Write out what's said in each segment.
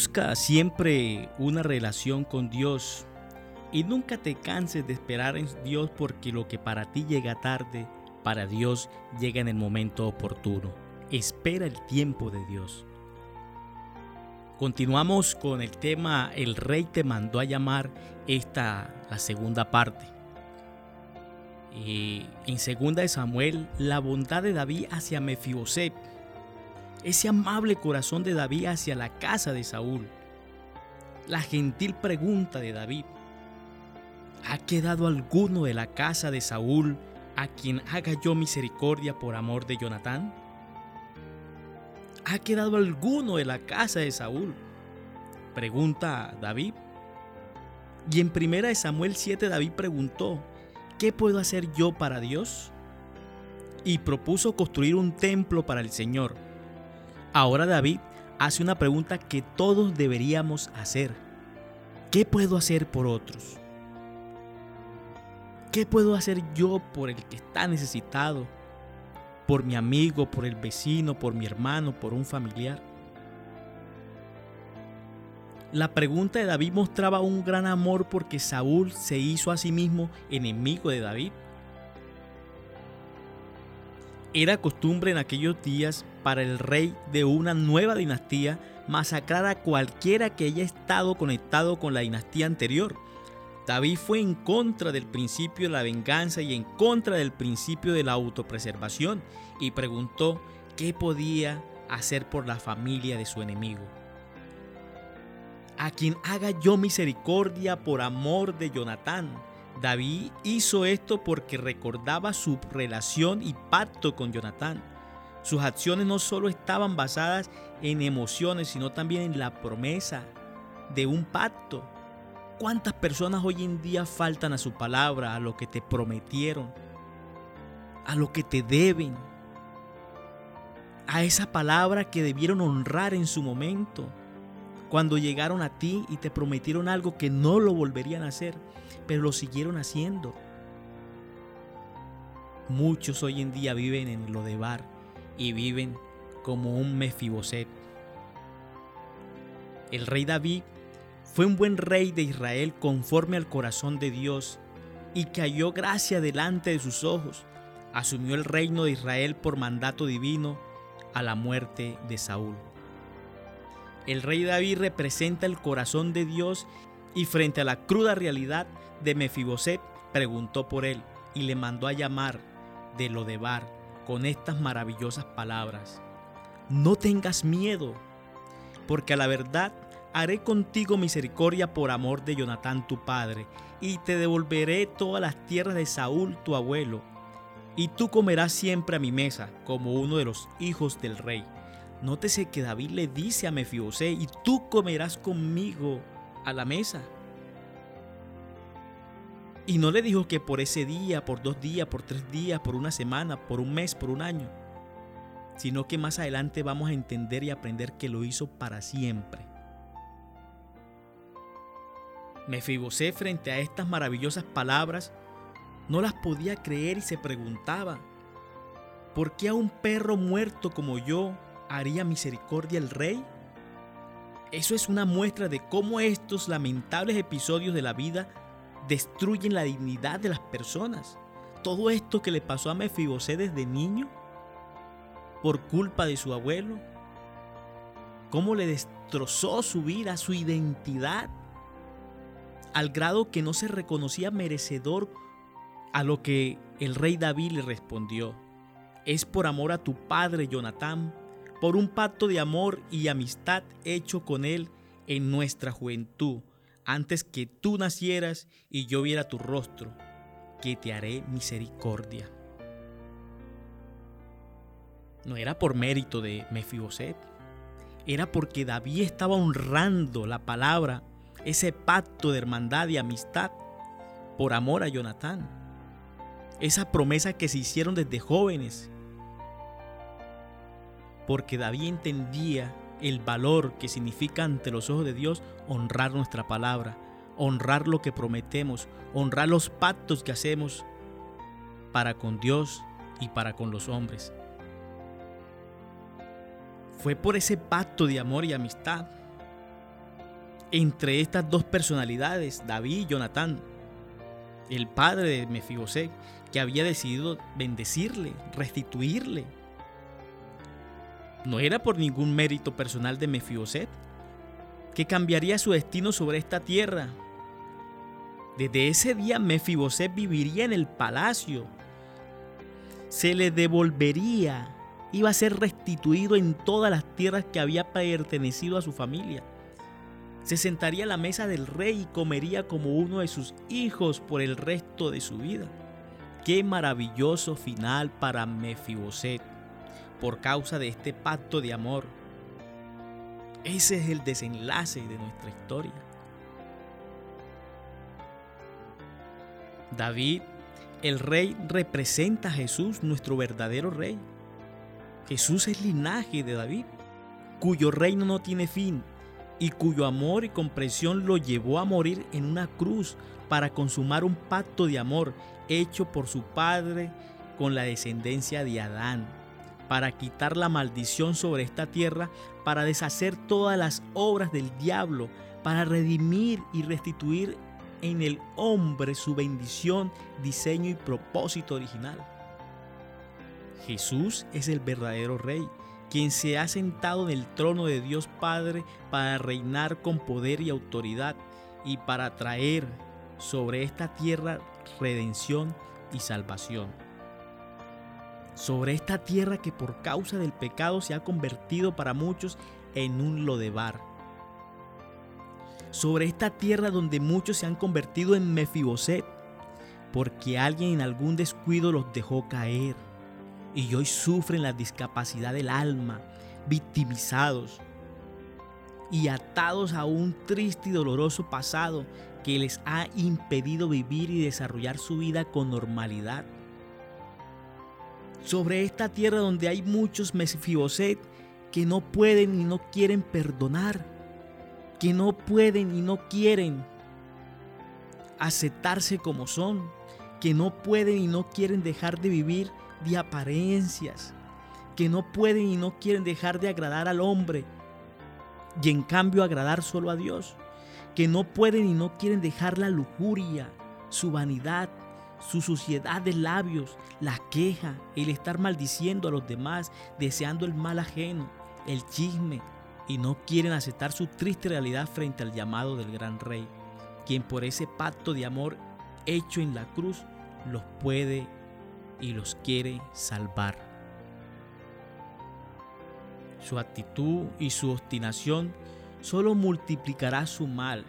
Busca siempre una relación con Dios y nunca te canses de esperar en Dios porque lo que para ti llega tarde, para Dios llega en el momento oportuno. Espera el tiempo de Dios. Continuamos con el tema El rey te mandó a llamar, esta la segunda parte. Y en segunda de Samuel, la bondad de David hacia Mefiboset, ese amable corazón de David hacia la casa de Saúl, la gentil pregunta de David, ¿Ha quedado alguno de la casa de Saúl a quien haga yo misericordia por amor de Jonatán? ¿Ha quedado alguno de la casa de Saúl? Pregunta David. Y en primera de Samuel 7 David preguntó, ¿qué puedo hacer yo para Dios? Y propuso construir un templo para el Señor. Ahora David hace una pregunta que todos deberíamos hacer. ¿Qué puedo hacer por otros? ¿Qué puedo hacer yo por el que está necesitado? Por mi amigo, por el vecino, por mi hermano, por un familiar. La pregunta de David mostraba un gran amor porque Saúl se hizo a sí mismo enemigo de David. Era costumbre en aquellos días para el rey de una nueva dinastía masacrar a cualquiera que haya estado conectado con la dinastía anterior David fue en contra del principio de la venganza y en contra del principio de la autopreservación y preguntó qué podía hacer por la familia de su enemigo. A quien haga yo misericordia por amor de Jonatán. David hizo esto porque recordaba su relación y pacto con Jonatán. Sus acciones no solo estaban basadas en emociones, sino también en la promesa de un pacto ¿Cuántas personas hoy en día faltan a su palabra, a lo que te prometieron, a lo que te deben, a esa palabra que debieron honrar en su momento, cuando llegaron a ti y te prometieron algo que no lo volverían a hacer, pero lo siguieron haciendo? Muchos hoy en día viven en lo de bar y viven como un Mefiboset. El rey David fue un buen rey de Israel conforme al corazón de Dios y halló gracia delante de sus ojos. Asumió el reino de Israel por mandato divino a la muerte de Saúl. El rey David representa el corazón de Dios y frente a la cruda realidad de Mefiboset preguntó por él y le mandó a llamar de Lodebar con estas maravillosas palabras. No tengas miedo, porque a la verdad haré contigo misericordia por amor de Jonatán tu padre, y te devolveré todas las tierras de Saúl tu abuelo, y tú comerás siempre a mi mesa como uno de los hijos del rey. Nótese que David le dice a Mefibosé, y tú comerás conmigo a la mesa. Y no le dijo que por ese día, por dos días, por tres días, por una semana, por un mes, por un año, sino que más adelante vamos a entender y aprender que lo hizo para siempre. Mefibosé frente a estas maravillosas palabras no las podía creer y se preguntaba, ¿por qué a un perro muerto como yo haría misericordia el rey? Eso es una muestra de cómo estos lamentables episodios de la vida destruyen la dignidad de las personas. Todo esto que le pasó a Mefibosé desde niño por culpa de su abuelo, cómo le destrozó su vida, su identidad al grado que no se reconocía merecedor a lo que el rey David le respondió, es por amor a tu padre Jonatán, por un pacto de amor y amistad hecho con él en nuestra juventud, antes que tú nacieras y yo viera tu rostro, que te haré misericordia. No era por mérito de Mefiboset, era porque David estaba honrando la palabra ese pacto de hermandad y amistad por amor a Jonatán. Esa promesa que se hicieron desde jóvenes. Porque David entendía el valor que significa ante los ojos de Dios honrar nuestra palabra, honrar lo que prometemos, honrar los pactos que hacemos para con Dios y para con los hombres. Fue por ese pacto de amor y amistad entre estas dos personalidades, David y Jonatán, el padre de Mefiboset, que había decidido bendecirle, restituirle. No era por ningún mérito personal de Mefiboset, que cambiaría su destino sobre esta tierra. Desde ese día Mefiboset viviría en el palacio. Se le devolvería, iba a ser restituido en todas las tierras que había pertenecido a su familia. Se sentaría a la mesa del rey y comería como uno de sus hijos por el resto de su vida. Qué maravilloso final para Mefiboset por causa de este pacto de amor. Ese es el desenlace de nuestra historia. David, el rey, representa a Jesús, nuestro verdadero rey. Jesús es linaje de David, cuyo reino no tiene fin y cuyo amor y comprensión lo llevó a morir en una cruz para consumar un pacto de amor hecho por su Padre con la descendencia de Adán, para quitar la maldición sobre esta tierra, para deshacer todas las obras del diablo, para redimir y restituir en el hombre su bendición, diseño y propósito original. Jesús es el verdadero Rey quien se ha sentado en el trono de Dios Padre para reinar con poder y autoridad y para traer sobre esta tierra redención y salvación. Sobre esta tierra que por causa del pecado se ha convertido para muchos en un lodebar. Sobre esta tierra donde muchos se han convertido en Mefiboset, porque alguien en algún descuido los dejó caer y hoy sufren la discapacidad del alma, victimizados y atados a un triste y doloroso pasado que les ha impedido vivir y desarrollar su vida con normalidad. Sobre esta tierra donde hay muchos Mefiboset que no pueden y no quieren perdonar, que no pueden y no quieren aceptarse como son, que no pueden y no quieren dejar de vivir de apariencias, que no pueden y no quieren dejar de agradar al hombre y en cambio agradar solo a Dios, que no pueden y no quieren dejar la lujuria, su vanidad, su suciedad de labios, la queja, el estar maldiciendo a los demás, deseando el mal ajeno, el chisme, y no quieren aceptar su triste realidad frente al llamado del gran rey, quien por ese pacto de amor hecho en la cruz los puede y los quiere salvar. Su actitud y su obstinación solo multiplicará su mal,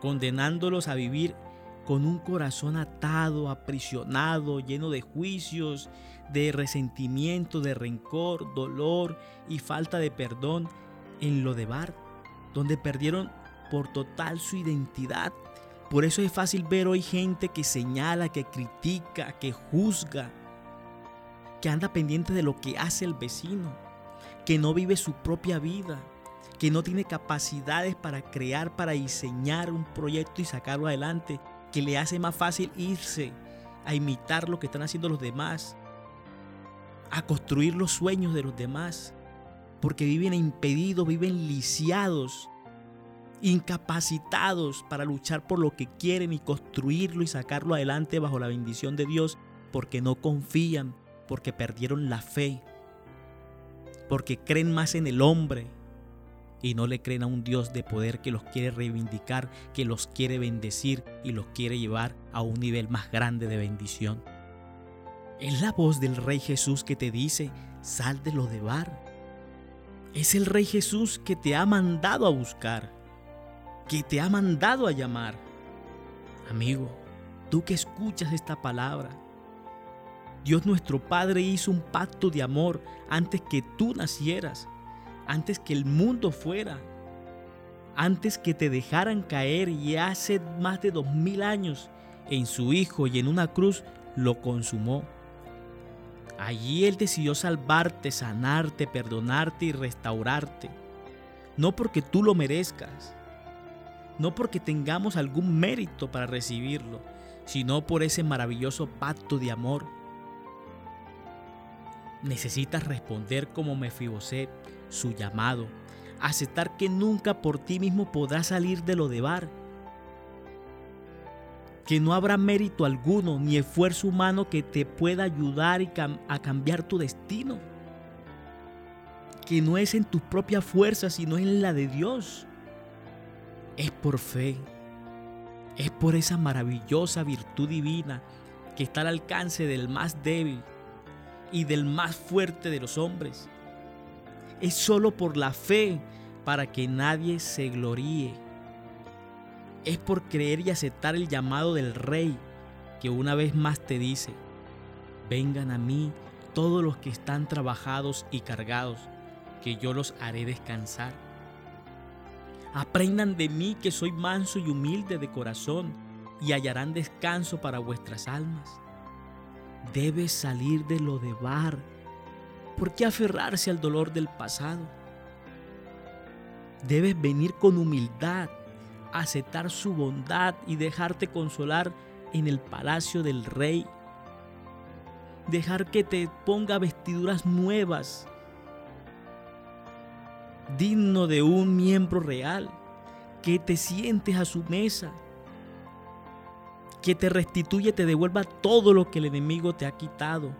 condenándolos a vivir con un corazón atado, aprisionado, lleno de juicios, de resentimiento, de rencor, dolor y falta de perdón en lo de Bar, donde perdieron por total su identidad. Por eso es fácil ver hoy gente que señala, que critica, que juzga, que anda pendiente de lo que hace el vecino, que no vive su propia vida, que no tiene capacidades para crear, para diseñar un proyecto y sacarlo adelante, que le hace más fácil irse a imitar lo que están haciendo los demás, a construir los sueños de los demás, porque viven impedidos, viven lisiados incapacitados para luchar por lo que quieren y construirlo y sacarlo adelante bajo la bendición de Dios porque no confían, porque perdieron la fe, porque creen más en el hombre y no le creen a un Dios de poder que los quiere reivindicar, que los quiere bendecir y los quiere llevar a un nivel más grande de bendición. Es la voz del Rey Jesús que te dice, sal de lo de bar. Es el Rey Jesús que te ha mandado a buscar que te ha mandado a llamar. Amigo, tú que escuchas esta palabra, Dios nuestro Padre hizo un pacto de amor antes que tú nacieras, antes que el mundo fuera, antes que te dejaran caer y hace más de dos mil años en su Hijo y en una cruz lo consumó. Allí Él decidió salvarte, sanarte, perdonarte y restaurarte. No porque tú lo merezcas, no porque tengamos algún mérito para recibirlo, sino por ese maravilloso pacto de amor. Necesitas responder como Mefiboset su llamado, aceptar que nunca por ti mismo podrás salir de lo de bar, que no habrá mérito alguno ni esfuerzo humano que te pueda ayudar a cambiar tu destino, que no es en tus propias fuerzas, sino en la de Dios. Es por fe, es por esa maravillosa virtud divina que está al alcance del más débil y del más fuerte de los hombres. Es solo por la fe para que nadie se gloríe. Es por creer y aceptar el llamado del Rey que una vez más te dice, vengan a mí todos los que están trabajados y cargados, que yo los haré descansar. Aprendan de mí que soy manso y humilde de corazón y hallarán descanso para vuestras almas. Debes salir de lo de bar. ¿Por qué aferrarse al dolor del pasado? Debes venir con humildad, aceptar su bondad y dejarte consolar en el palacio del rey. Dejar que te ponga vestiduras nuevas, digno de un miembro real, que te sientes a su mesa que te restituye, te devuelva todo lo que el enemigo te ha quitado.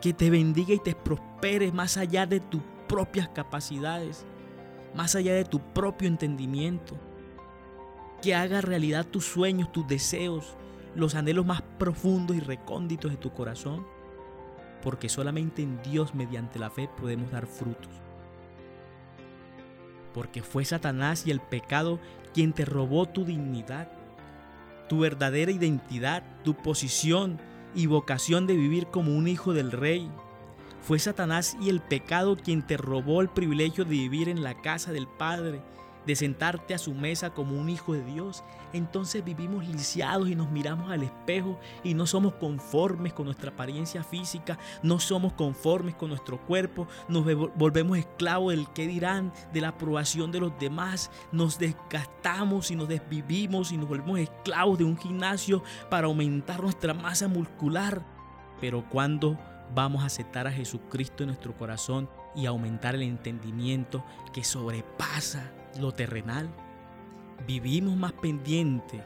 Que te bendiga y te prospere más allá de tus propias capacidades, más allá de tu propio entendimiento. Que haga realidad tus sueños, tus deseos, los anhelos más profundos y recónditos de tu corazón. Porque solamente en Dios mediante la fe podemos dar frutos porque fue Satanás y el pecado quien te robó tu dignidad, tu verdadera identidad, tu posición y vocación de vivir como un hijo del rey. Fue Satanás y el pecado quien te robó el privilegio de vivir en la casa del Padre de sentarte a su mesa como un hijo de Dios, entonces vivimos lisiados y nos miramos al espejo y no somos conformes con nuestra apariencia física, no somos conformes con nuestro cuerpo, nos volvemos esclavos del qué dirán, de la aprobación de los demás, nos desgastamos y nos desvivimos y nos volvemos esclavos de un gimnasio para aumentar nuestra masa muscular. Pero cuando vamos a aceptar a Jesucristo en nuestro corazón y aumentar el entendimiento que sobrepasa lo terrenal, vivimos más pendiente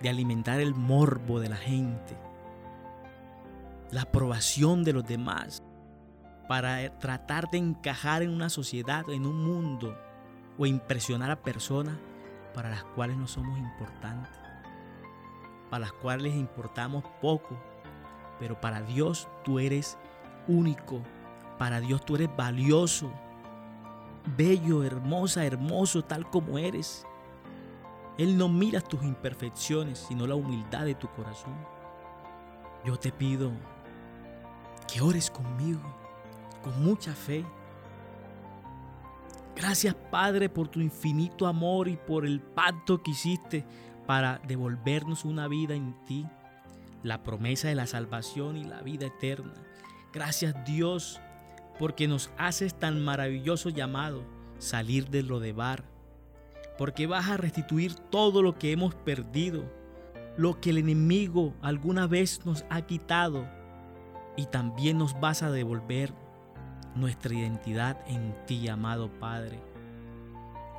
de alimentar el morbo de la gente, la aprobación de los demás, para tratar de encajar en una sociedad, en un mundo, o impresionar a personas para las cuales no somos importantes, para las cuales importamos poco, pero para Dios tú eres único, para Dios tú eres valioso, bello, hermosa, hermoso, tal como eres. Él no mira tus imperfecciones, sino la humildad de tu corazón. Yo te pido que ores conmigo, con mucha fe. Gracias Padre por tu infinito amor y por el pacto que hiciste para devolvernos una vida en ti, la promesa de la salvación y la vida eterna. Gracias Dios porque nos haces tan maravilloso llamado, salir de lo de bar, porque vas a restituir todo lo que hemos perdido, lo que el enemigo alguna vez nos ha quitado, y también nos vas a devolver nuestra identidad en ti, amado Padre.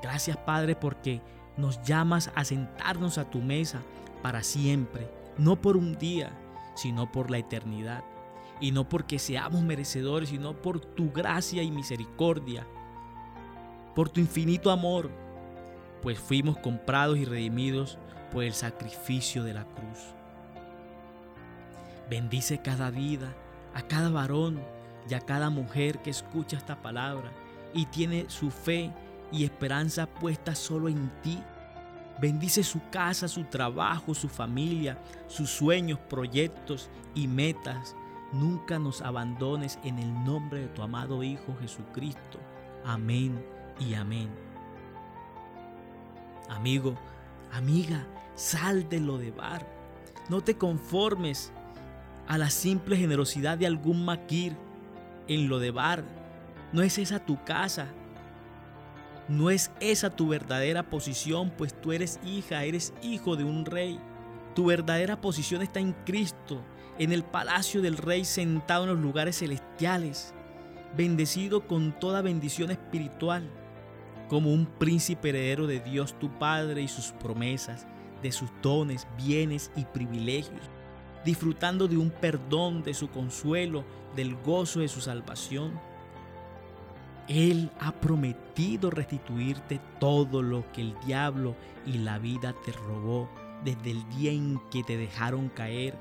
Gracias, Padre, porque nos llamas a sentarnos a tu mesa para siempre, no por un día, sino por la eternidad y no porque seamos merecedores, sino por tu gracia y misericordia, por tu infinito amor, pues fuimos comprados y redimidos por el sacrificio de la cruz. Bendice cada vida, a cada varón y a cada mujer que escucha esta palabra y tiene su fe y esperanza puesta solo en ti. Bendice su casa, su trabajo, su familia, sus sueños, proyectos y metas nunca nos abandones en el nombre de tu amado Hijo Jesucristo. Amén y amén. Amigo, amiga, sal de lo de bar. No te conformes a la simple generosidad de algún maquir en lo de bar. No es esa tu casa. No es esa tu verdadera posición, pues tú eres hija, eres hijo de un rey. Tu verdadera posición está en Cristo en el palacio del Rey sentado en los lugares celestiales. bendecido con toda bendición espiritual, como un príncipe heredero de Dios tu Padre y sus promesas, de sus dones, bienes y privilegios, disfrutando de un perdón, de su consuelo, del gozo de su salvación. Él ha prometido restituirte todo lo que el diablo y la vida te robó desde el día en que te dejaron caer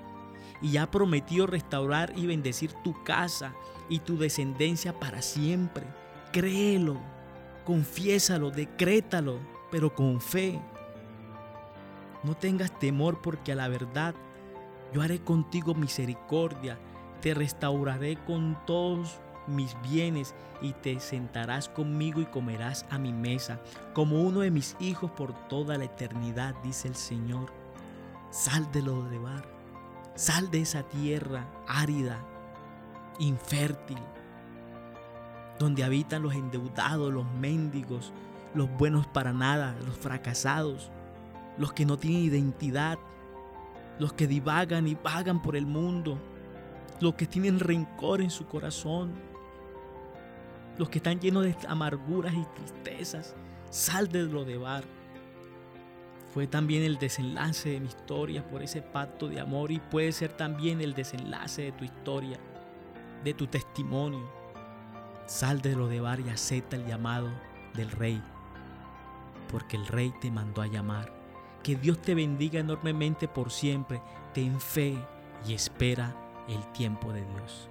y ha prometido restaurar y bendecir tu casa y tu descendencia para siempre. Créelo, confiésalo, decrétalo, pero con fe. No tengas temor porque a la verdad yo haré contigo misericordia, te restauraré con todos mis bienes y te sentarás conmigo y comerás a mi mesa como uno de mis hijos por toda la eternidad, dice el Señor. Sal de lo de bar, sal de esa tierra árida, infértil, donde habitan los endeudados, los mendigos, los buenos para nada, los fracasados, los que no tienen identidad, los que divagan y vagan por el mundo, los que tienen rencor en su corazón, los que están llenos de amarguras y tristezas. Sal de lo de bar. Fue también el desenlace de mi historia por ese pacto de amor y puede ser también el desenlace de tu historia, de tu testimonio. Sal de lo de bar y acepta el llamado del rey, porque el rey te mandó a llamar. Que Dios te bendiga enormemente por siempre. Ten fe y espera el tiempo de Dios.